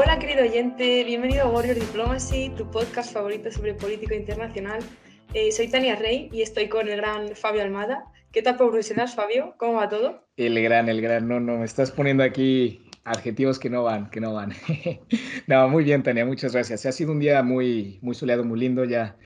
Hola querido oyente, bienvenido a Warrior Diplomacy, tu podcast favorito sobre política internacional. Eh, soy Tania Rey y estoy con el gran Fabio Almada. ¿Qué tal Bruselas, Fabio? ¿Cómo va todo? El gran, el gran, no, no, me estás poniendo aquí adjetivos que no van, que no van. no, muy bien, Tania, muchas gracias. Ha sido un día muy, muy soleado, muy lindo. Ya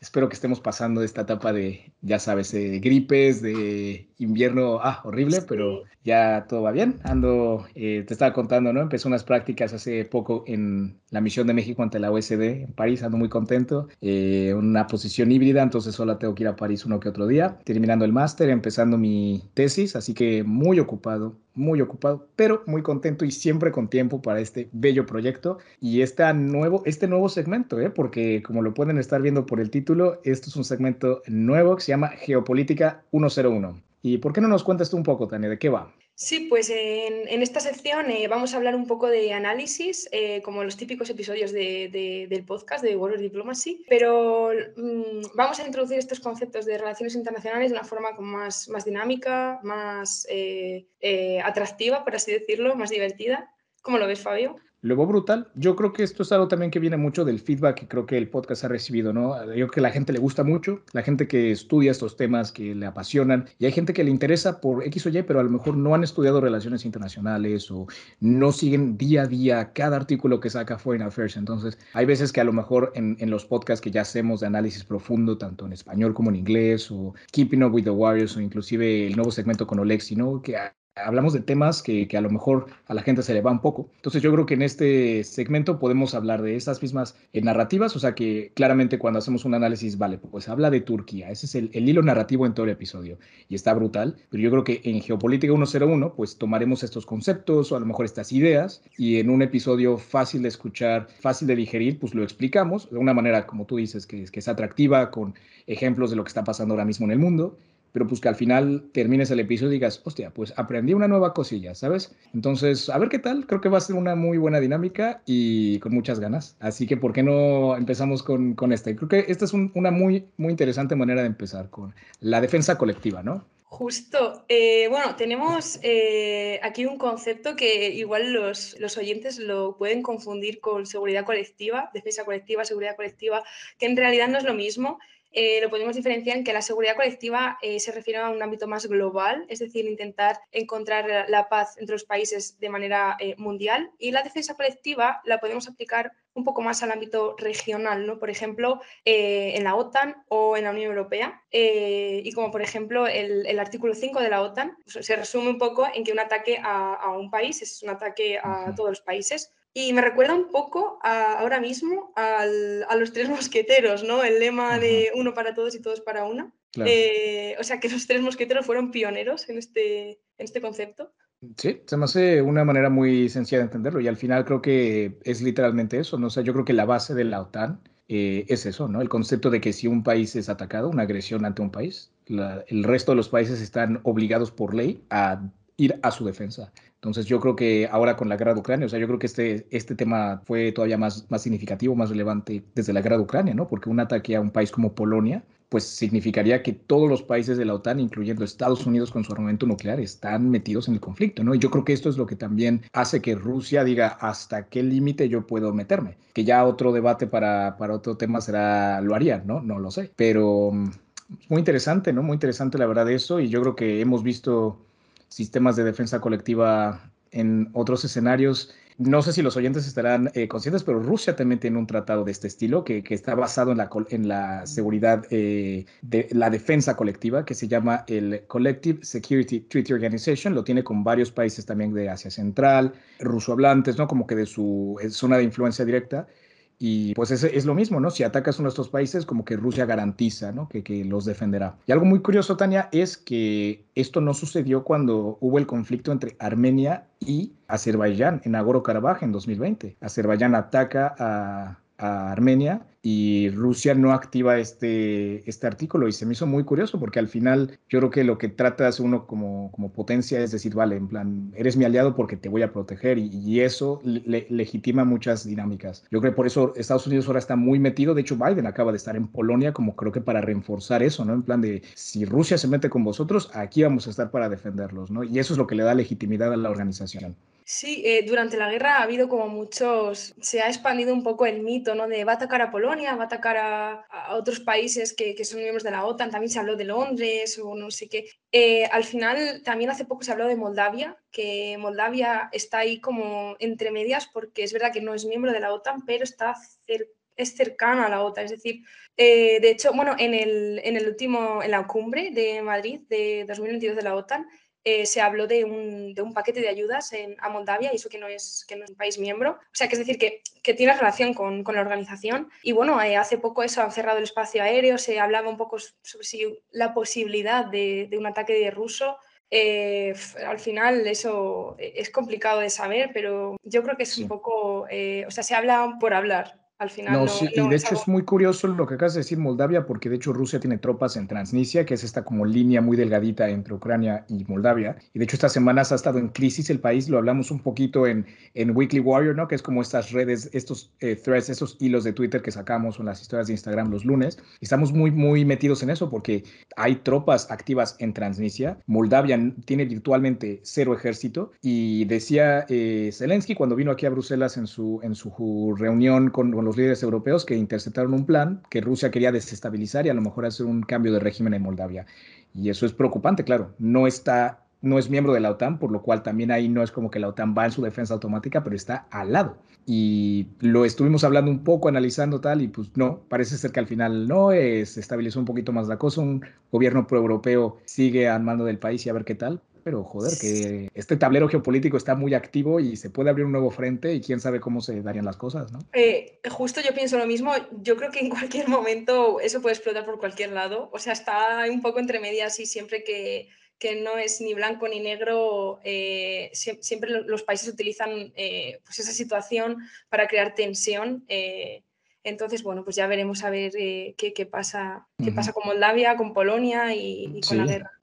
espero que estemos pasando esta etapa de, ya sabes, de gripes, de invierno, ah, horrible, pero ya todo va bien. Ando, eh, te estaba contando, ¿no? Empecé unas prácticas hace poco en la misión de México ante la OSD en París, ando muy contento. Eh, una posición híbrida, entonces solo tengo que ir a París uno que otro día. Terminando el máster, empezando mi tesis, así que muy ocupado, muy ocupado, pero muy contento y siempre con tiempo para este bello proyecto y este nuevo, este nuevo segmento, ¿eh? porque como lo pueden estar viendo por el título, esto es un segmento nuevo que se llama Geopolítica 101. ¿Y por qué no nos cuentas tú un poco, Tania, de qué va? Sí, pues en, esta sección eh, vamos a hablar un poco de análisis, eh, como los típicos episodios del podcast de World Diplomacy, pero mm, vamos a introducir estos conceptos de relaciones internacionales de una forma más, dinámica, más eh, atractiva, por así decirlo, más divertida. ¿Cómo lo ves, Fabio? Luego brutal. Yo creo que esto es algo también que viene mucho del feedback que creo que el podcast ha recibido, ¿no? Yo creo que la gente le gusta mucho, la gente que estudia estos temas, que le apasionan, y hay gente que le interesa por X o Y, pero a lo mejor no han estudiado relaciones internacionales o no siguen día a día cada artículo que saca Foreign Affairs. Entonces, hay veces que a lo mejor en, en los podcasts que ya hacemos de análisis profundo, tanto en español como en inglés, o Keeping Up with the Warriors, o inclusive el nuevo segmento con Olexi, ¿no? Que hablamos de temas que, a lo mejor a la gente se le va un poco. Entonces yo creo que en este segmento podemos hablar de esas mismas eh, narrativas, o sea que claramente cuando hacemos un análisis, vale, pues habla de Turquía, ese es el, hilo narrativo en todo el episodio y está brutal, pero yo creo que en Geopolítica 101 pues tomaremos estos conceptos o a lo mejor estas ideas y en un episodio fácil de escuchar, fácil de digerir, pues lo explicamos de una manera, como tú dices, que, que es atractiva, con ejemplos de lo que está pasando ahora mismo en el mundo pero pues que al final termines el episodio y digas, hostia, pues aprendí una nueva cosilla, ¿sabes? Entonces, a ver qué tal, creo que va a ser una muy buena dinámica y con muchas ganas. Así que, ¿por qué no empezamos con, con esta? Creo que esta es una muy, muy interesante manera de empezar con la defensa colectiva, ¿no? Justo. Eh, bueno, tenemos eh, aquí un concepto que igual los, los, oyentes lo pueden confundir con seguridad colectiva, defensa colectiva, seguridad colectiva, que en realidad no es lo mismo. Eh, lo podemos diferenciar en que la seguridad colectiva eh, se refiere a un ámbito más global, es decir, intentar encontrar la paz entre los países de manera eh, mundial. Y la defensa colectiva la podemos aplicar un poco más al ámbito regional, ¿no? Por ejemplo, en la OTAN o en la Unión Europea. y como por ejemplo el, artículo 5 de la OTAN, pues, se resume un poco en que un ataque a, a un país es un ataque a todos los países y me recuerda un poco ahora mismo a los tres mosqueteros, ¿no? El lema de uno para todos y todos para una. Eh, o sea, que los tres mosqueteros fueron pioneros en este, en este concepto. Sí, se me hace una manera muy sencilla de entenderlo y al final creo que es literalmente eso, ¿no? O sea, yo creo que la base de la OTAN eh, es eso, ¿no? El concepto de que si un país es atacado, una agresión ante un país, el resto de los países están obligados por ley a ir a su defensa. Entonces yo creo que ahora con la guerra de Ucrania, o sea, yo creo que este, este tema fue todavía más, más significativo, más relevante desde la guerra de Ucrania, ¿no? Porque un ataque a un país como Polonia, pues significaría que todos los países de la OTAN, incluyendo Estados Unidos con su armamento nuclear, están metidos en el conflicto, ¿no? Y yo creo que esto es lo que también hace que Rusia diga hasta qué límite yo puedo meterme. Que ya otro debate para, para otro tema será, lo haría, ¿no? No lo sé. Pero mm, muy interesante, ¿no? Muy interesante la verdad eso y yo creo que hemos visto sistemas de defensa colectiva en otros escenarios. No sé si los oyentes estarán eh, conscientes, pero Rusia también tiene un tratado de este estilo que, está basado en la, en la seguridad eh, de la defensa colectiva, que se llama el Collective Security Treaty Organization. Lo tiene con varios países también de Asia Central, rusohablantes, ¿no? Como que de su zona de influencia directa. Y pues es, es, lo mismo, ¿no? Si atacas uno de estos países, como que Rusia garantiza, ¿no? Que, que, los defenderá. Y algo muy curioso, Tania, es que esto no sucedió cuando hubo el conflicto entre Armenia y Azerbaiyán en Nagorno-Karabaj en 2020. Azerbaiyán ataca a, a Armenia y Rusia no activa este, este artículo y se me hizo muy curioso porque al final yo creo que lo que trata es uno como, como potencia es decir, vale, en plan, eres mi aliado porque te voy a proteger y, eso legitima muchas dinámicas. Yo creo que por eso Estados Unidos ahora está muy metido, de hecho Biden acaba de estar en Polonia como creo que para reforzar eso, ¿no? En plan de, si Rusia se mete con vosotros, aquí vamos a estar para defenderlos, ¿no? Y eso es lo que le da legitimidad a la organización. Sí, eh, durante la guerra ha habido como muchos, se ha expandido un poco el mito, ¿no? De va a atacar a Polonia, va a atacar a, otros países que, son miembros de la OTAN, también se habló de Londres o no sé qué. Eh, al final, también hace poco se habló de Moldavia, que Moldavia está ahí como entre medias porque es verdad que no es miembro de la OTAN, pero está es cercana a la OTAN. Es decir, eh, de hecho, bueno, en el, en el último, en la cumbre de Madrid de 2022 de la OTAN, eh, se habló de un, de un, paquete de ayudas en, a Moldavia y eso que no, es, que no es un país miembro. O sea, que es decir, que, que tiene relación con, con, la organización. Y bueno, eh, hace poco eso han cerrado el espacio aéreo, se hablaba un poco sobre si la posibilidad de, de un ataque de ruso. Eh, al final eso es complicado de saber, pero yo creo que es un poco, o sea, se habla por hablar, final no, sí, y de hecho es muy curioso lo que acabas de decir Moldavia, porque de hecho Rusia tiene tropas en Transnistria, que es esta como línea muy delgadita entre Ucrania y Moldavia. Y de hecho estas semanas ha estado en crisis el país, lo hablamos un poquito en, en Weekly Warrior, ¿no? Que es como estas redes, estos eh, threads, esos hilos de Twitter que sacamos en las historias de Instagram los lunes. Estamos muy, muy metidos en eso porque hay tropas activas en Transnistria. Moldavia tiene virtualmente cero ejército y decía eh, Zelensky cuando vino aquí a Bruselas en su, en su reunión con, con los líderes europeos que interceptaron un plan que Rusia quería desestabilizar y a lo mejor hacer un cambio de régimen en Moldavia. Y eso es preocupante, claro. No está no es miembro de la OTAN, por lo cual también ahí no es como que la OTAN va en su defensa automática, pero está al lado. Y lo estuvimos hablando un poco, analizando tal, y pues no, parece ser que al final no, se estabilizó un poquito más la cosa, un gobierno pro-europeo sigue al mando del país y a ver qué tal, pero joder, que este tablero geopolítico está muy activo y se puede abrir un nuevo frente y quién sabe cómo se darían las cosas, ¿no? Eh, justo yo pienso lo mismo, yo creo que en cualquier momento eso puede explotar por cualquier lado, o sea, está un poco entre medias y siempre que, que no es ni blanco ni negro, eh, siempre los países utilizan eh, pues esa situación para crear tensión. entonces, bueno, pues ya veremos a ver qué, qué, pasa, qué pasa con Moldavia, con Polonia y, con la guerra.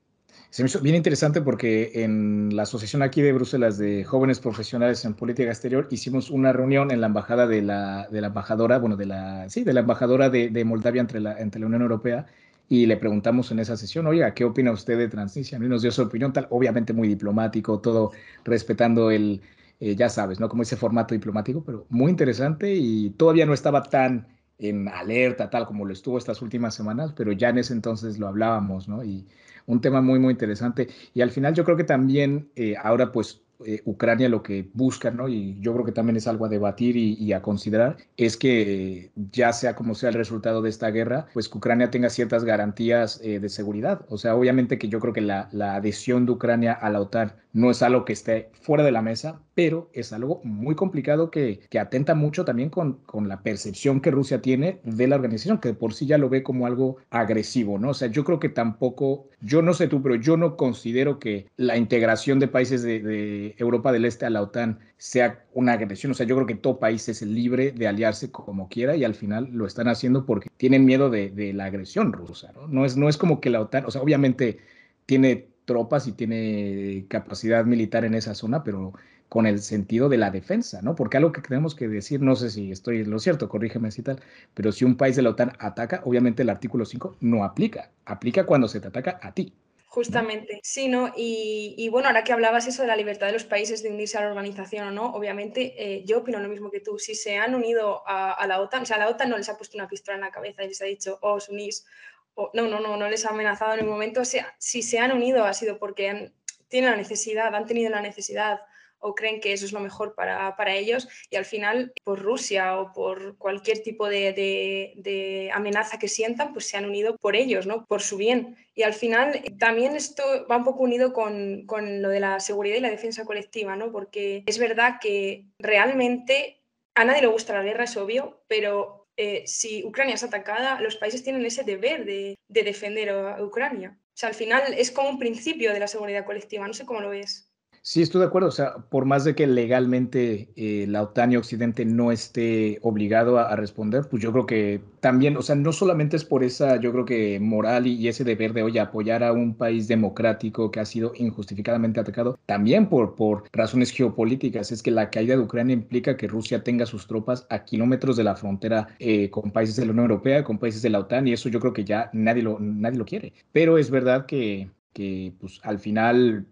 Se me hizo bien interesante porque en la asociación aquí de Bruselas de jóvenes profesionales en política exterior hicimos una reunión en la embajada de la, de la embajadora, bueno, de la, sí, de la embajadora de, de Moldavia entre la, entre la Unión Europea y le preguntamos en esa sesión, oiga, ¿qué opina usted de Transnistria? Y nos dio su opinión, tal, obviamente muy diplomático, todo respetando el, eh, ya sabes, ¿no? Como ese formato diplomático, pero muy interesante y todavía no estaba tan en alerta, tal como lo estuvo estas últimas semanas, pero ya en ese entonces lo hablábamos, ¿no? Y un tema muy, muy interesante. Y al final yo creo que también eh, ahora pues eh, Ucrania lo que busca, ¿no? Y yo creo que también es algo a debatir y, a considerar, es que ya sea como sea el resultado de esta guerra, pues que Ucrania tenga ciertas garantías eh, de seguridad. O sea, obviamente que yo creo que la, la, adhesión de Ucrania a la OTAN no es algo que esté fuera de la mesa, pero es algo muy complicado que, que atenta mucho también con, con la percepción que Rusia tiene de la organización, que por sí ya lo ve como algo agresivo, ¿no? O sea, yo creo que tampoco, yo no sé tú, pero yo no considero que la integración de países de, de Europa del Este a la OTAN sea una agresión. O sea, yo creo que todo país es libre de aliarse como quiera y al final lo están haciendo porque tienen miedo de, la agresión rusa. No, es, no es como que la OTAN, o sea, obviamente tiene tropas y tiene capacidad militar en esa zona, pero con el sentido de la defensa, ¿no? Porque algo que tenemos que decir, no sé si estoy en lo cierto, corrígeme si tal, pero si un país de la OTAN ataca, obviamente el artículo 5 no aplica, aplica cuando se te ataca a ti. Justamente, sí, ¿no? Y, bueno, ahora que hablabas eso de la libertad de los países de unirse a la organización o no, obviamente eh, yo opino lo mismo que tú. Si se han unido a, la OTAN, o sea, la OTAN no les ha puesto una pistola en la cabeza y les ha dicho, oh, os unís, o, no, no, no, no les ha amenazado en ningún momento. O sea, si se han unido ha sido porque tienen la necesidad, han tenido la necesidad o creen que eso es lo mejor para, para ellos y al final por Rusia o por cualquier tipo de, de, amenaza que sientan, pues se han unido por ellos, ¿no? por su bien. Y al final también esto va un poco unido con, con lo de la seguridad y la defensa colectiva, ¿no? porque es verdad que realmente a nadie le gusta la guerra, es obvio, pero eh, si Ucrania es atacada, los países tienen ese deber de, de defender a Ucrania. O sea, al final es como un principio de la seguridad colectiva, no sé cómo lo ves. Sí, estoy de acuerdo. O sea, por más de que legalmente eh, la OTAN y Occidente no esté obligado a, responder, pues yo creo que también, o sea, no solamente es por esa, yo creo que moral y, ese deber de, oye, apoyar a un país democrático que ha sido injustificadamente atacado, también por, por razones geopolíticas. Es que la caída de Ucrania implica que Rusia tenga sus tropas a kilómetros de la frontera eh, con países de la Unión Europea, con países de la OTAN, y eso yo creo que ya nadie lo, nadie lo quiere. Pero es verdad que, que pues al final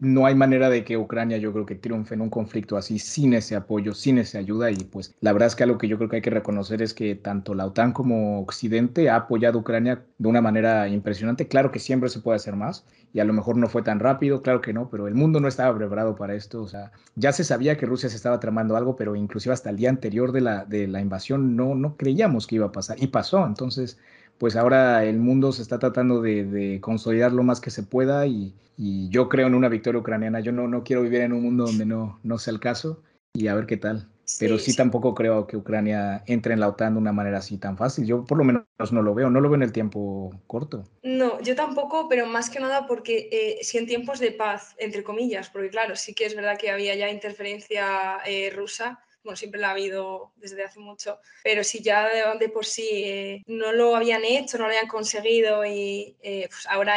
no hay manera de que Ucrania yo creo que triunfe en un conflicto así sin ese apoyo, sin esa ayuda y pues la verdad es que algo que yo creo que hay que reconocer es que tanto la OTAN como Occidente ha apoyado a Ucrania de una manera impresionante. Claro que siempre se puede hacer más y a lo mejor no fue tan rápido, claro que no, pero el mundo no estaba preparado para esto. O sea, ya se sabía que Rusia se estaba tramando algo, pero inclusive hasta el día anterior de la, de la invasión no, no creíamos que iba a pasar y pasó. Entonces pues ahora el mundo se está tratando de, consolidar lo más que se pueda y, yo creo en una victoria ucraniana. Yo no, no quiero vivir en un mundo donde no, no sea el caso y a ver qué tal. Pero sí, tampoco creo que Ucrania entre en la OTAN de una manera así tan fácil. Yo por lo menos no lo veo, no lo veo en el tiempo corto. No, yo tampoco, pero más que nada porque eh, si en tiempos de paz, entre comillas, porque claro, sí que es verdad que había ya interferencia eh, rusa, siempre la ha habido desde hace mucho, pero si ya de, por sí eh, no lo habían hecho, no lo habían conseguido y eh, pues ahora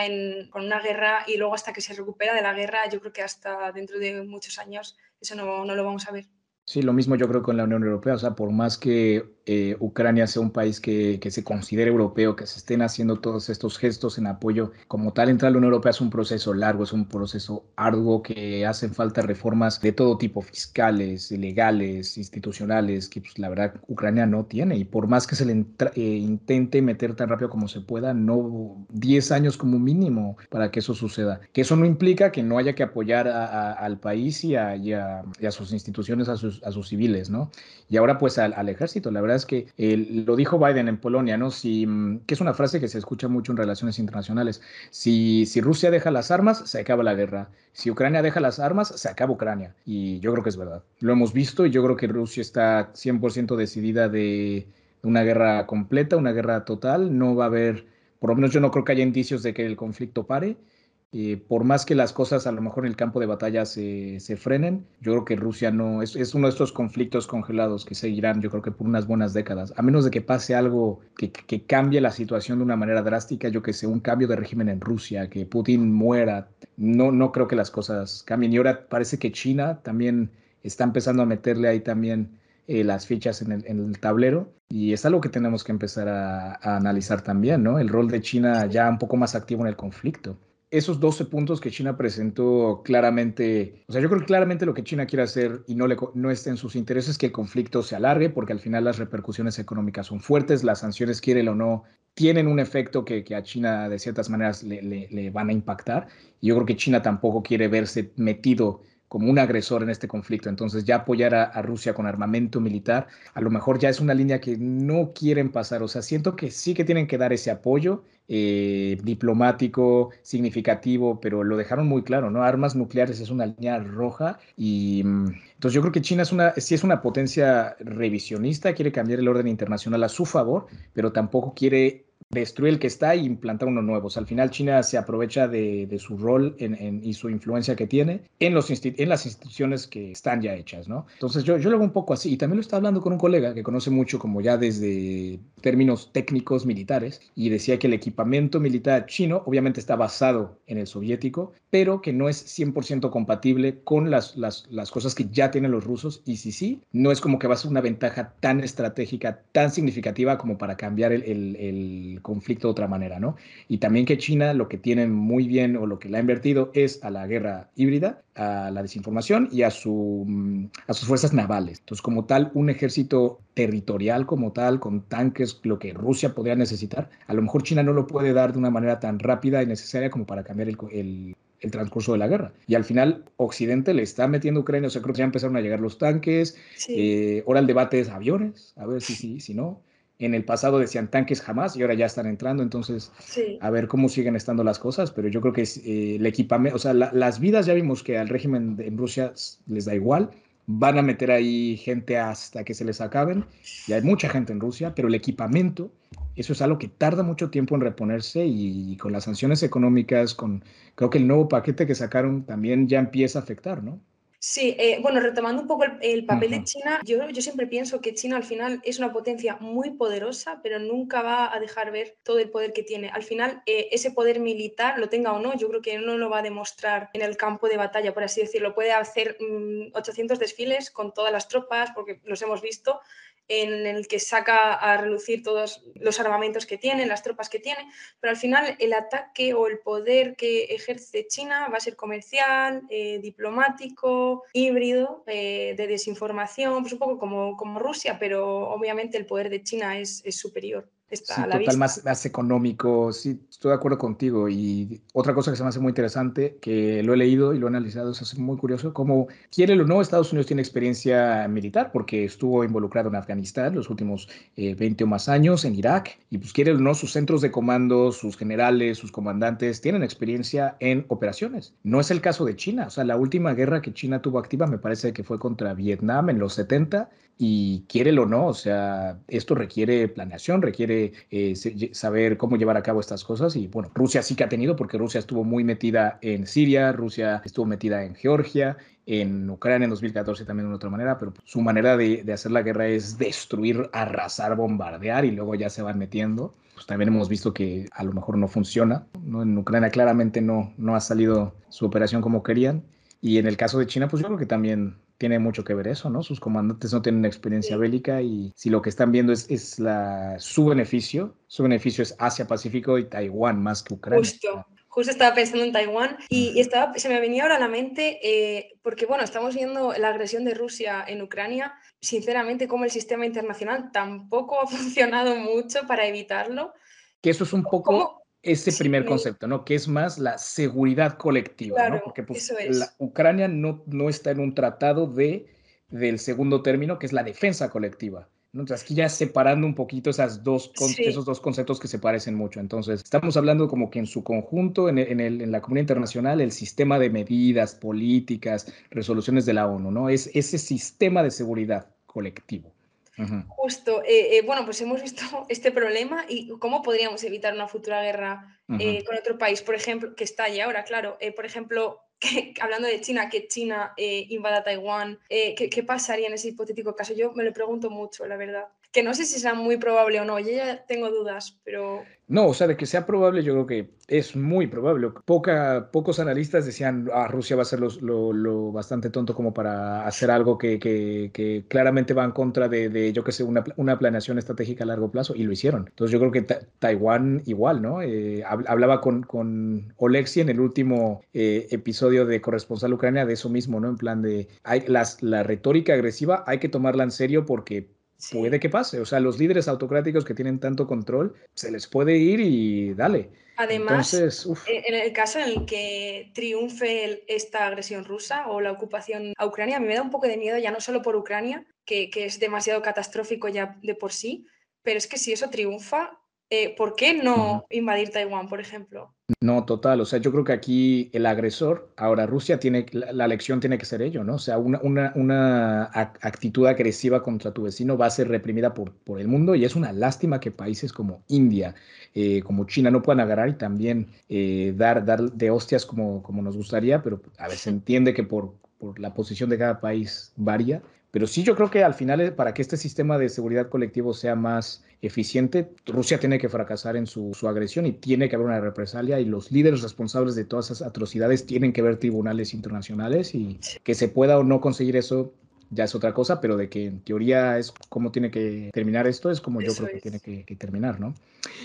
con una guerra y luego hasta que se recupera de la guerra, yo creo que hasta dentro de muchos años eso no, no lo vamos a ver. Sí, lo mismo yo creo con la Unión Europea, o sea, por más que eh, Ucrania sea un país que, que, se considere europeo, que se estén haciendo todos estos gestos en apoyo, como tal, entrar a la Unión Europea es un proceso largo, es un proceso arduo que hacen falta reformas de todo tipo, fiscales, legales, institucionales, que pues, la verdad Ucrania no tiene. Y por más que se le eh, intente meter tan rápido como se pueda, no 10 años como mínimo para que eso suceda. Que eso no implica que no haya que apoyar al país y a, y a, sus instituciones, a sus, a sus civiles, ¿no? Y ahora pues al, al ejército, la verdad es que lo dijo Biden en Polonia, ¿no? Si, mm, que es una frase que se escucha mucho en relaciones internacionales. Si, si Rusia deja las armas, se acaba la guerra. Si Ucrania deja las armas, se acaba Ucrania. Y yo creo que es verdad. Lo hemos visto y yo creo que Rusia está 100% decidida de una guerra completa, una guerra total. No va a haber, por lo menos yo no creo que haya indicios de que el conflicto pare. Eh, por más que las cosas a lo mejor en el campo de batalla se, se frenen, yo creo que Rusia no es, es, uno de estos conflictos congelados que seguirán, yo creo que por unas buenas décadas, a menos de que pase algo que, que cambie la situación de una manera drástica, yo que sé, un cambio de régimen en Rusia, que Putin muera, no, no creo que las cosas cambien. Y ahora parece que China también está empezando a meterle ahí también eh, las fichas en el, en el, tablero y es algo que tenemos que empezar a, a analizar también, ¿no? El rol de China ya un poco más activo en el conflicto esos 12 puntos que China presentó claramente, o sea, yo creo que claramente lo que China quiere hacer y no, le, no está en sus intereses es que el conflicto se alargue, porque al final las repercusiones económicas son fuertes, las sanciones, quieren o no, tienen un efecto que, que a China de ciertas maneras le, le, le, van a impactar. Y yo creo que China tampoco quiere verse metido como un agresor en este conflicto. Entonces ya apoyar a, Rusia con armamento militar, a lo mejor ya es una línea que no quieren pasar. O sea, siento que sí que tienen que dar ese apoyo eh, diplomático, significativo, pero lo dejaron muy claro, ¿no? Armas nucleares es una línea roja y mm, entonces yo creo que China es una, sí es una potencia revisionista, quiere cambiar el orden internacional a su favor, pero tampoco quiere destruir el que está e implantar uno nuevo. al final China se aprovecha de, su rol y su influencia que tiene en, los en las instituciones que están ya hechas, ¿no? Entonces yo, yo lo veo un poco así. Y también lo estaba hablando con un colega que conoce mucho como ya desde términos técnicos militares y decía que el equipamiento militar chino obviamente está basado en el soviético, pero que no es 100% compatible con las, las, las cosas que ya tienen los rusos. Y si sí, no es como que va a ser una ventaja tan estratégica, tan significativa como para cambiar el, el, conflicto de otra manera, ¿no? Y también que China lo que tiene muy bien o lo que le ha invertido es a la guerra híbrida, a la desinformación y a, su, mm, a sus fuerzas navales. Entonces, como tal, un ejército territorial como tal, con tanques, lo que Rusia podría necesitar, a lo mejor China no lo puede dar de una manera tan rápida y necesaria como para cambiar el, el el transcurso de la guerra. Y al final Occidente le está metiendo a Ucrania, o sea, creo que ya empezaron a llegar los tanques, eh, ahora el debate es aviones, a ver si sí, si, si no. En el pasado decían tanques jamás y ahora ya están entrando, entonces a ver cómo siguen estando las cosas, pero yo creo que es, eh, el equipamiento, o sea, las vidas ya vimos que al régimen en Rusia les da igual, van a meter ahí gente hasta que se les acaben, y hay mucha gente en Rusia, pero el equipamiento, eso es algo que tarda mucho tiempo en reponerse y, con las sanciones económicas, con creo que el nuevo paquete que sacaron también ya empieza a afectar, ¿no? Sí, eh, bueno, retomando un poco el, papel de China, yo, yo, siempre pienso que China al final es una potencia muy poderosa, pero nunca va a dejar ver todo el poder que tiene. Al final, eh, ese poder militar, lo tenga o no, yo creo que no lo va a demostrar en el campo de batalla, por así decirlo. Puede hacer 800 mm, desfiles con todas las tropas, porque los hemos visto, en el que saca a relucir todos los armamentos que tiene, las tropas que tiene, pero al final el ataque o el poder que ejerce China va a ser comercial, eh, diplomático, híbrido, eh, de desinformación, pues un poco como, como Rusia, pero obviamente el poder de China es, es superior sí, total, Más, más económico, sí, estoy de acuerdo contigo. Y otra cosa que se me hace muy interesante, que lo he leído y lo he analizado, es muy curioso, como quiere o no, Estados Unidos tiene experiencia militar porque estuvo involucrado en Afganistán los últimos 20 eh, o más años, en Irak, y pues quiere o no, sus centros de comando, sus generales, sus comandantes tienen experiencia en operaciones. No es el caso de China, o sea, la última guerra que China tuvo activa me parece que fue contra Vietnam en los 70 y quiere o no, o sea, esto requiere planeación, requiere eh, saber cómo llevar a cabo estas cosas y bueno, Rusia sí que ha tenido porque Rusia estuvo muy metida en Siria, Rusia estuvo metida en Georgia, en Ucrania en 2014 también de otra manera, pero su manera de, hacer la guerra es destruir, arrasar, bombardear y luego ya se van metiendo. Pues también hemos visto que a lo mejor no funciona, ¿no? En Ucrania claramente no, no ha salido su operación como querían. Y en el caso de China, pues yo creo que también tiene mucho que ver eso, ¿no? Sus comandantes no tienen experiencia bélica y si lo que están viendo es, es la, su beneficio, su beneficio es Asia-Pacífico y Taiwán más que Ucrania. Justo. Justo estaba pensando en Taiwán y, estaba, se me venía ahora a la mente, eh, porque bueno, estamos viendo la agresión de Rusia en Ucrania, sinceramente como el sistema internacional tampoco ha funcionado mucho para evitarlo. Que eso es un poco ese primer concepto, ¿no? Que es más la seguridad colectiva, ¿no? Porque pues, la Ucrania no, no está en un tratado de, del segundo término, que es la defensa colectiva. Entonces, aquí ya separando un poquito esas dos, esos dos conceptos que se parecen mucho. Entonces, estamos hablando como que en su conjunto, en, en, el, en, la comunidad internacional, el sistema de medidas, políticas, resoluciones de la ONU, ¿no? Es ese sistema de seguridad colectivo. Justo, eh, eh, bueno, pues hemos visto este problema y cómo podríamos evitar una futura guerra eh, con otro país, por ejemplo, que está allí ahora, claro. por ejemplo, hablando de China, que China invada Taiwán, ¿qué, ¿qué, pasaría en ese hipotético caso? Yo me lo pregunto mucho, la verdad que no sé si será muy probable o no, yo ya tengo dudas, pero... No, o sea, de que sea probable, yo creo que es muy probable. Poca, pocos analistas decían, ah, Rusia va a ser lo, bastante tonto como para hacer algo que, que, claramente va en contra de, de yo que sé, una, una, planeación estratégica a largo plazo, y lo hicieron. Entonces yo creo que Taiwán igual, ¿no? Eh, hablaba con, con Olexi en el último eh, episodio de Corresponsal Ucrania de eso mismo, ¿no? En plan de, hay, las, la retórica agresiva hay que tomarla en serio porque puede que pase. O sea, los líderes autocráticos que tienen tanto control, se les puede ir y dale. Además, e, en el caso en el que triunfe esta agresión rusa o la ocupación a Ucrania, a mí me da un poco de miedo ya no solo por Ucrania, que, que es demasiado catastrófico ya de por sí, pero es que si eso triunfa, eh, ¿por qué no invadir Taiwán, por ejemplo? No, total. O sea, yo creo que aquí el agresor, ahora Rusia tiene, la, lección tiene que ser ello, ¿no? O sea, una, una, una, actitud agresiva contra tu vecino va a ser reprimida por, por el mundo y es una lástima que países como India, eh, como China no puedan agarrar y también eh, dar, dar de hostias como, como nos gustaría, pero a veces se entiende que por, por la posición de cada país varía. Pero sí, yo creo que al final, para que este sistema de seguridad colectivo sea más eficiente, Rusia tiene que fracasar en su, agresión y tiene que haber una represalia y los líderes responsables de todas esas atrocidades tienen que ver tribunales internacionales y que se pueda o no conseguir eso ya es otra cosa, pero de que en teoría es como tiene que terminar esto, es como yo creo que tiene que, terminar, ¿no?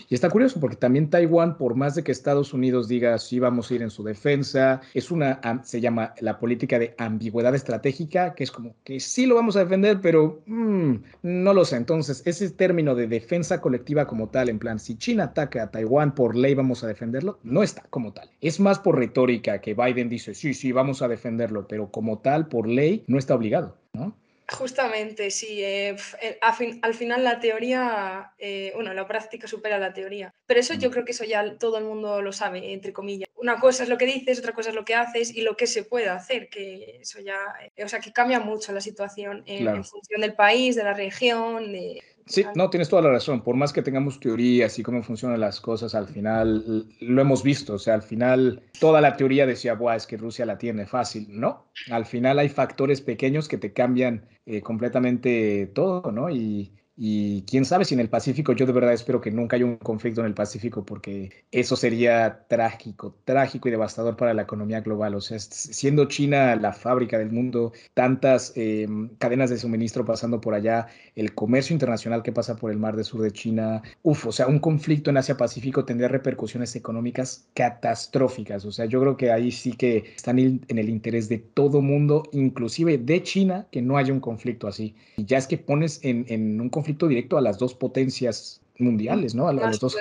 Y está curioso porque también Taiwán, por más de que Estados Unidos diga sí vamos a ir en su defensa, es una, se llama la política de ambigüedad estratégica, que es como que sí lo vamos a defender, pero mm, no lo sé. Entonces, ese término de defensa colectiva como tal, en plan, si China ataca a Taiwán por ley vamos a defenderlo, no está como tal. Es más por retórica que Biden dice sí, sí, vamos a defenderlo, pero como tal, por ley, no está obligado. Justamente, sí. Eh, eh, al, final la teoría, eh, bueno, la práctica supera la teoría. Pero eso yo mm. creo que eso ya todo el mundo lo sabe, entre comillas. Una cosa es lo que dices, otra cosa es lo que haces y lo que se puede hacer, que eso ya, o sea, que cambia mucho la situación en función del país, de la región, de, Sí, no, tienes toda la razón. Por más que tengamos teorías y cómo funcionan las cosas, al final lo hemos visto. O sea, al final toda la teoría decía, Buah, es que Rusia la tiene fácil. No, al final hay factores pequeños que te cambian eh, completamente todo, ¿no? Y, Y quién sabe si en el Pacífico, yo de verdad espero que nunca haya un conflicto en el Pacífico porque eso sería trágico, trágico y devastador para la economía global. O sea, siendo China la fábrica del mundo, tantas em, cadenas de suministro pasando por allá, el comercio internacional que pasa por el mar del sur de China, uff, o sea, un conflicto en Asia-Pacífico tendría repercusiones económicas catastróficas. O sea, yo creo que ahí sí que están en el interés de todo mundo, inclusive de China, que no haya un conflicto así. Y ya es que pones en, en un conflicto directo a las dos potencias mundiales, ¿no? A, los dos.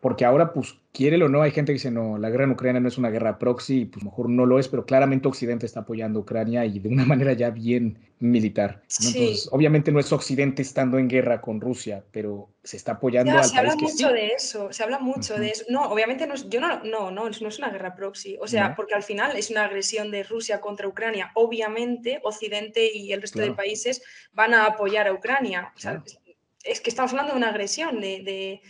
Porque ahora, pues, quiere o no, hay gente que dice, no, la guerra en Ucrania no es una guerra proxy, pues mejor no lo es, pero claramente Occidente está apoyando a Ucrania y de una manera ya bien militar. Entonces, obviamente no es Occidente estando en guerra con Rusia, pero se está apoyando al se habla mucho de eso, se habla mucho de eso. No, obviamente no es, yo no, no, no, no es una guerra proxy, o sea, porque al final es una agresión de Rusia contra Ucrania. Obviamente Occidente y el resto de países van a apoyar a Ucrania. O sea, es que estamos hablando de una agresión, de...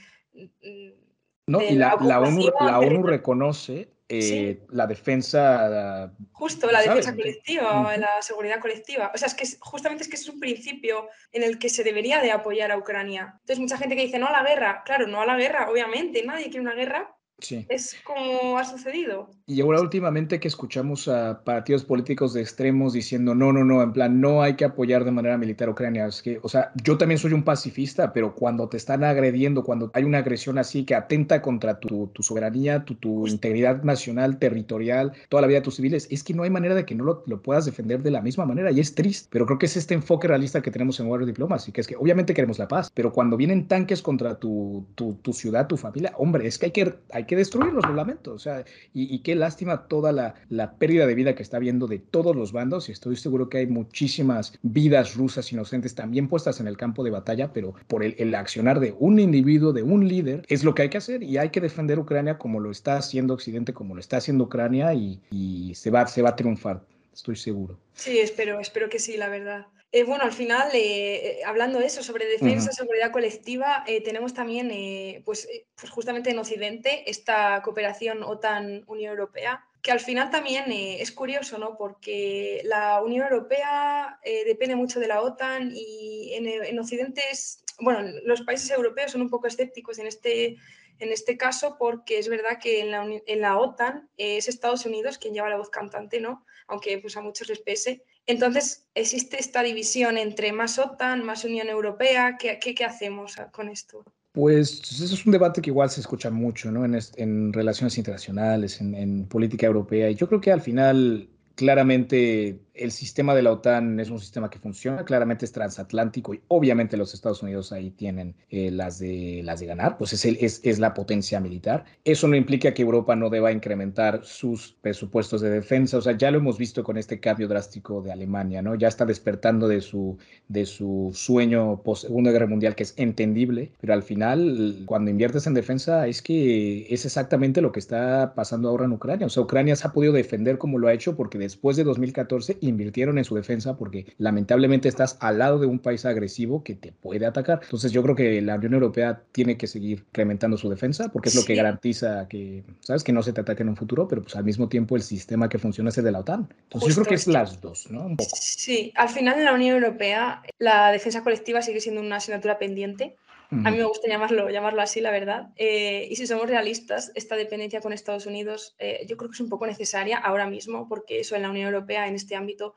no, y la, la, ONU, reconoce eh, la defensa... Justo, la defensa colectiva, la seguridad colectiva. O sea, es que justamente es que es un principio en el que se debería de apoyar a Ucrania. Entonces, mucha gente que dice, no a la guerra. Claro, no a la guerra, obviamente, nadie quiere una guerra, es como ha sucedido. Y ahora últimamente que escuchamos a partidos políticos de extremos diciendo, no, no, no, en plan, no hay que apoyar de manera militar a Ucrania. Es que, o sea, yo también soy un pacifista, pero cuando te están agrediendo, cuando hay una agresión así que atenta contra tu, tu soberanía, tu, tu integridad nacional, territorial, toda la vida de tus civiles, es que no hay manera de que no lo, lo, puedas defender de la misma manera. Y es triste, pero creo que es este enfoque realista que tenemos en Warrior Diplomacy, que es que obviamente queremos la paz, pero cuando vienen tanques contra tu, tu, tu ciudad, tu familia, hombre, es que hay que... Hay que destruirlos, lo lamento. O sea, y, qué lástima toda la, la, pérdida de vida que está habiendo de todos los bandos. Y estoy seguro que hay muchísimas vidas rusas inocentes también puestas en el campo de batalla, pero por el, el accionar de un individuo, de un líder, es lo que hay que hacer. Y hay que defender Ucrania como lo está haciendo Occidente, como lo está haciendo Ucrania, y, y se, va, se va a triunfar. Estoy seguro. Sí, espero, espero que sí, la verdad. Eh, bueno, al final, eh, eh, hablando de eso, sobre defensa, seguridad colectiva, tenemos también, pues, pues, justamente en Occidente, esta cooperación OTAN-Unión Europea, que al final también es curioso, ¿no? Porque la Unión Europea depende mucho de la OTAN y en, Occidente es, bueno, los países europeos son un poco escépticos en este, en este caso porque es verdad que en la, en la OTAN es Estados Unidos quien lleva la voz cantante, ¿no? Aunque pues a muchos les pese. Entonces, existe esta división entre más OTAN, más Unión Europea. ¿Qué, qué, hacemos con esto? Pues eso es un debate que igual se escucha mucho ¿no? en, en relaciones internacionales, en, en, política europea. Y yo creo que al final, claramente, el sistema de la OTAN es un sistema que funciona, claramente es transatlántico y obviamente los Estados Unidos ahí tienen eh, las, de, las de ganar, pues es, es, es, la potencia militar. Eso no implica que Europa no deba incrementar sus presupuestos de defensa, o sea, ya lo hemos visto con este cambio drástico de Alemania, ¿no? Ya está despertando de su, de su sueño post Segunda Guerra Mundial, que es entendible, pero al final, cuando inviertes en defensa, es que es exactamente lo que está pasando ahora en Ucrania. O sea, Ucrania se ha podido defender como lo ha hecho porque después de 2014 invirtieron en su defensa porque lamentablemente estás al lado de un país agresivo que te puede atacar. Entonces yo creo que la Unión Europea tiene que seguir incrementando su defensa porque es lo que garantiza que, ¿sabes? Que no se te ataque en un futuro, pero pues al mismo tiempo el sistema que funciona es el de la OTAN. Entonces yo creo que es las dos, ¿no? Un poco. Sí, al final en la Unión Europea la defensa colectiva sigue siendo una asignatura pendiente. A mí me gusta llamarlo, llamarlo así, la verdad. Eh, y si somos realistas, esta dependencia con Estados Unidos eh, yo creo que es un poco necesaria ahora mismo, porque eso en la Unión Europea, en este ámbito,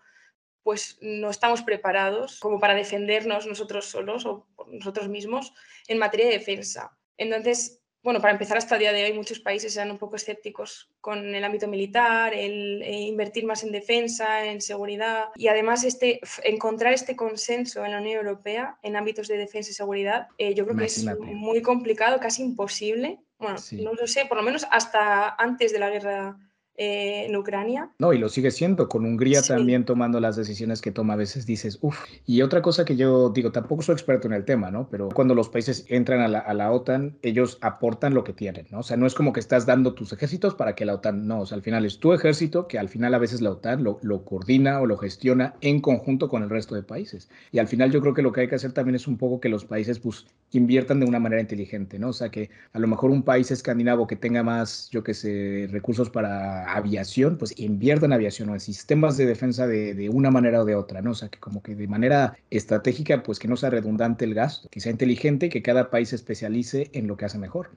pues no estamos preparados como para defendernos nosotros solos o nosotros mismos en materia de defensa. Entonces, bueno, para empezar, hasta el día de hoy muchos países eran un poco escépticos con el ámbito militar, el, eh, invertir más en defensa, en seguridad. Y además este, encontrar este consenso en la Unión Europea en ámbitos de defensa y seguridad, eh, yo creo que es muy complicado, casi imposible. Bueno, no lo sé, por lo menos hasta antes de la guerra eh, en Ucrania. No, y lo sigue siendo, con Hungría también tomando las decisiones que toma, a veces dices, uff. Y otra cosa que yo digo, tampoco soy experto en el tema, ¿no? Pero cuando los países entran a la, a la, OTAN, ellos aportan lo que tienen, ¿no? O sea, no es como que estás dando tus ejércitos para que la OTAN, no, o sea, al final es tu ejército que al final a veces la OTAN lo, lo coordina o lo gestiona en conjunto con el resto de países. Y al final yo creo que lo que hay que hacer también es un poco que los países pues inviertan de una manera inteligente, ¿no? O sea, que a lo mejor un país escandinavo que tenga más, yo qué sé, recursos para aviación, pues invierta en aviación o en sistemas de defensa de, de, una manera o de otra, ¿no? O sea, que como que de manera estratégica, pues que no sea redundante el gasto, que sea inteligente y que cada país se especialice en lo que hace mejor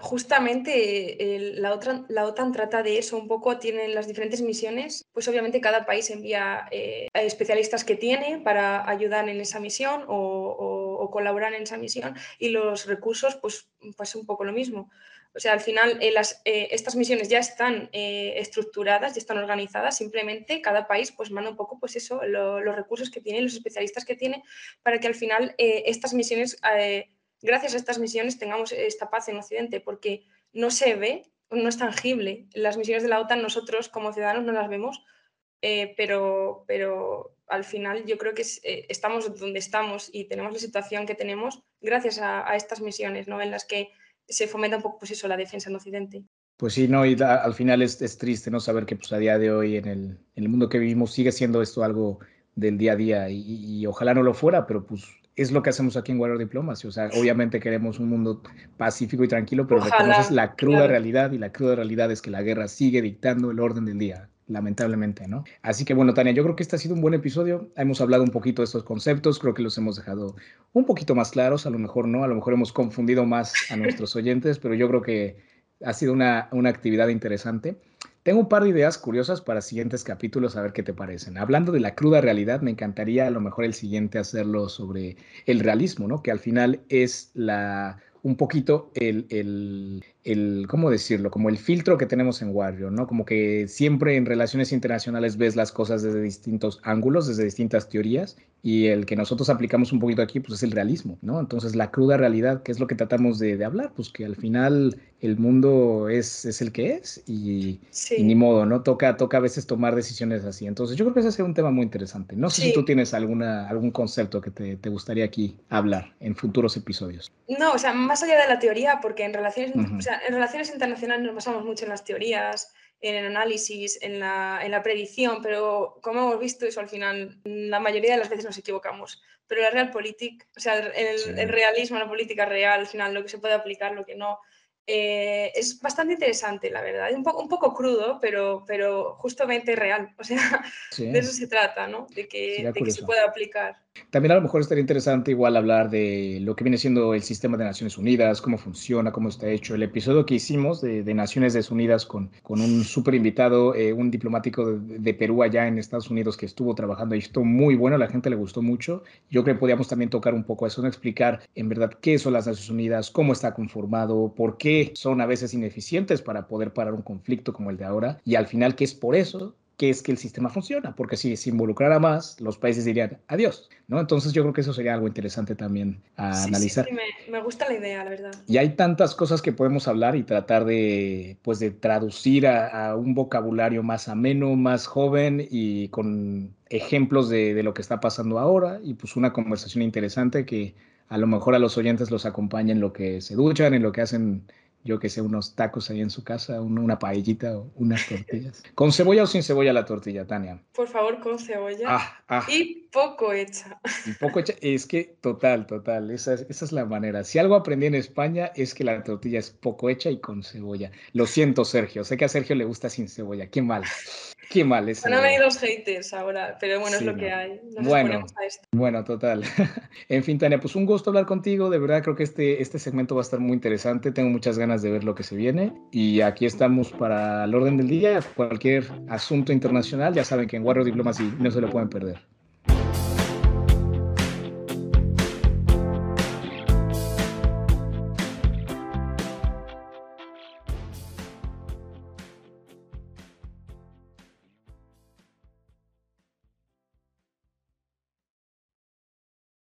justamente la, otra, la OTAN trata de eso un poco, tienen las diferentes misiones, pues obviamente cada país envía eh, especialistas que tiene para ayudar en esa misión o, colaborar en esa misión y los recursos pues pasa un poco lo mismo. O sea, al final eh, las, eh, estas misiones ya están estructuradas, ya están organizadas, simplemente cada país pues manda un poco pues eso, los recursos que tiene, los especialistas que tiene, para que al final estas misiones gracias a estas misiones tengamos esta paz en Occidente, porque no se ve, no es tangible. Las misiones de la OTAN nosotros como ciudadanos no las vemos, eh, pero, pero al final yo creo que eh, estamos donde estamos y tenemos la situación que tenemos gracias a, estas misiones, ¿no? En las que se fomenta un poco pues eso, la defensa en Occidente. Pues sí, no, y al final es, triste no saber que pues, a día de hoy en el, en el, mundo que vivimos sigue siendo esto algo del día a día y, y ojalá no lo fuera, pero pues es lo que hacemos aquí en Warrior Diplomacy. O sea, obviamente queremos un mundo pacífico y tranquilo, pero reconoces la cruda realidad y la cruda realidad es que la guerra sigue dictando el orden del día, lamentablemente, ¿no? Así que bueno, Tania, yo creo que este ha sido un buen episodio. Hemos hablado un poquito de estos conceptos, creo que los hemos dejado un poquito más claros, a lo mejor no, a lo mejor hemos confundido más a nuestros oyentes, pero yo creo que ha sido una, una actividad interesante. Tengo un par de ideas curiosas para siguientes capítulos, a ver qué te parecen. Hablando de la cruda realidad, me encantaría a lo mejor el siguiente hacerlo sobre el realismo, ¿no? Que al final es la un poquito el, el, el, ¿cómo decirlo? Como el filtro que tenemos en Warrior, ¿no? Como que siempre en relaciones internacionales ves las cosas desde distintos ángulos, desde distintas teorías, y el que nosotros aplicamos un poquito aquí, pues es el realismo, ¿no? Entonces la cruda realidad, que es lo que tratamos de, de hablar, pues que al final el mundo es, es el que es y, ni modo, ¿no? Toca, toca a veces tomar decisiones así. Entonces yo creo que ese es un tema muy interesante. No sé si tú tienes alguna, algún concepto que te, te, gustaría aquí hablar en futuros episodios. No, o sea, más allá de la teoría, porque en relaciones, en relaciones internacionales nos basamos mucho en las teorías, en el análisis, en la, en la, predicción, pero como hemos visto eso al final, la mayoría de las veces nos equivocamos. Pero la realpolitik, o sea, el, el, realismo, la política real, al final, lo que se puede aplicar, lo que no, eh, es bastante interesante, la verdad. Un, poco, un poco crudo, pero, pero justamente real. O sea, de eso se trata, ¿no? De que, de que se pueda aplicar. También a lo mejor estaría interesante igual hablar de lo que viene siendo el sistema de Naciones Unidas, cómo funciona, cómo está hecho. El episodio que hicimos de, de Naciones Unidas con, con un súper invitado, eh, un diplomático de, Perú allá en Estados Unidos que estuvo trabajando y estuvo muy bueno, a la gente le gustó mucho. Yo creo que podíamos también tocar un poco eso, ¿no? explicar en verdad qué son las Naciones Unidas, cómo está conformado, por qué son a veces ineficientes para poder parar un conflicto como el de ahora y al final que es por eso que es que el sistema funciona, porque si se involucrara más, los países dirían adiós, ¿no? Entonces yo creo que eso sería algo interesante también a analizar. Sí, me, me, gusta la idea, la verdad. Y hay tantas cosas que podemos hablar y tratar de, pues, de traducir a, a un vocabulario más ameno, más joven y con ejemplos de, de, lo que está pasando ahora y pues una conversación interesante que a lo mejor a los oyentes los acompaña en lo que se duchan, en lo que hacen yo que sé, unos tacos ahí en su casa, una paellita o unas tortillas. ¿Con cebolla o sin cebolla la tortilla, Tania? Por favor, con cebolla. Ah, ah. Y poco hecha. Y poco hecha, es que total, total, esa es, esa es la manera. Si algo aprendí en España es que la tortilla es poco hecha y con cebolla. Lo siento, Sergio, sé que a Sergio le gusta sin cebolla, qué mal. Qué mal es. Bueno, hay dos haters ahora, pero bueno, es lo que hay. bueno, bueno, total. en fin, Tania, pues un gusto hablar contigo. De verdad, creo que este, este segmento va a estar muy interesante. Tengo muchas de ver lo que se viene. Y aquí estamos para el orden del día. Cualquier asunto internacional, ya saben que en Warrior Diplomacy no se lo pueden perder.